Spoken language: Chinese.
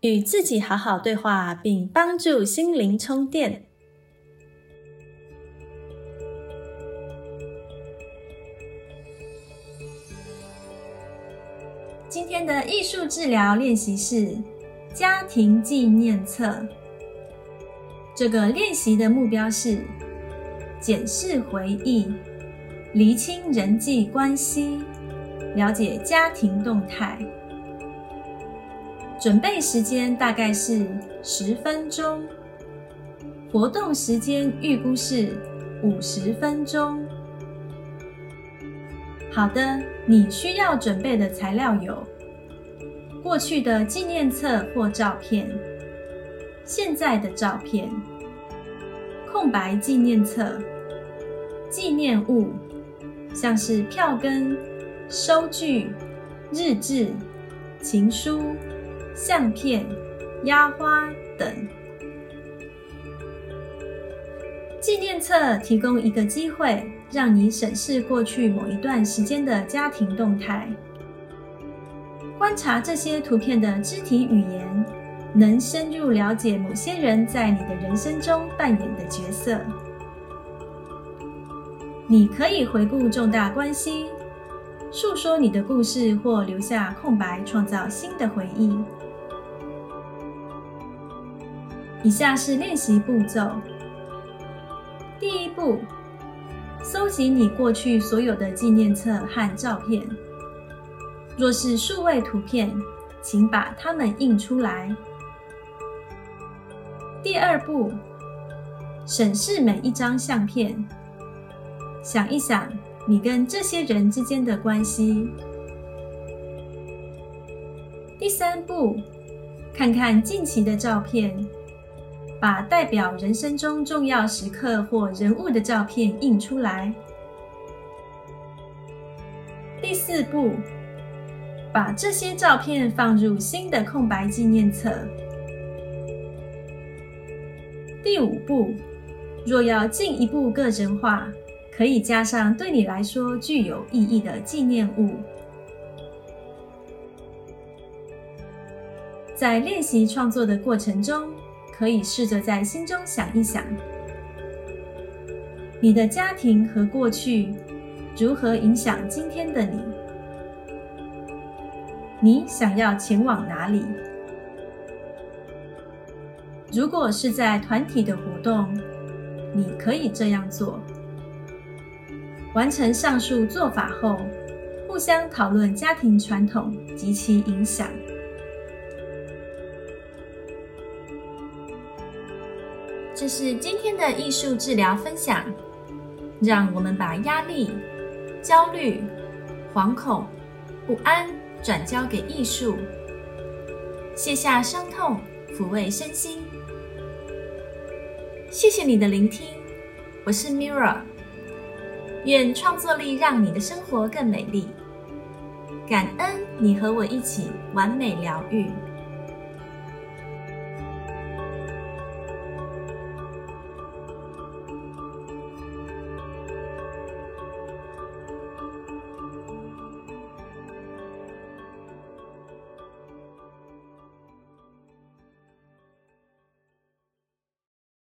与自己好好对话，并帮助心灵充电。今天的艺术治疗练习是家庭纪念册。这个练习的目标是检视回忆。厘清人际关系，了解家庭动态。准备时间大概是十分钟，活动时间预估是五十分钟。好的，你需要准备的材料有：过去的纪念册或照片，现在的照片，空白纪念册，纪念物。像是票根、收据、日志、情书、相片、压花等。纪念册提供一个机会，让你审视过去某一段时间的家庭动态，观察这些图片的肢体语言，能深入了解某些人在你的人生中扮演的角色。你可以回顾重大关系，诉说你的故事，或留下空白，创造新的回忆。以下是练习步骤：第一步，搜集你过去所有的纪念册和照片。若是数位图片，请把它们印出来。第二步，审视每一张相片。想一想，你跟这些人之间的关系。第三步，看看近期的照片，把代表人生中重要时刻或人物的照片印出来。第四步，把这些照片放入新的空白纪念册。第五步，若要进一步个人化。可以加上对你来说具有意义的纪念物。在练习创作的过程中，可以试着在心中想一想：你的家庭和过去如何影响今天的你？你想要前往哪里？如果是在团体的活动，你可以这样做。完成上述做法后，互相讨论家庭传统及其影响。这是今天的艺术治疗分享。让我们把压力、焦虑、惶恐、不安转交给艺术，卸下伤痛，抚慰身心。谢谢你的聆听，我是 Mira。愿创作力让你的生活更美丽。感恩你和我一起完美疗愈。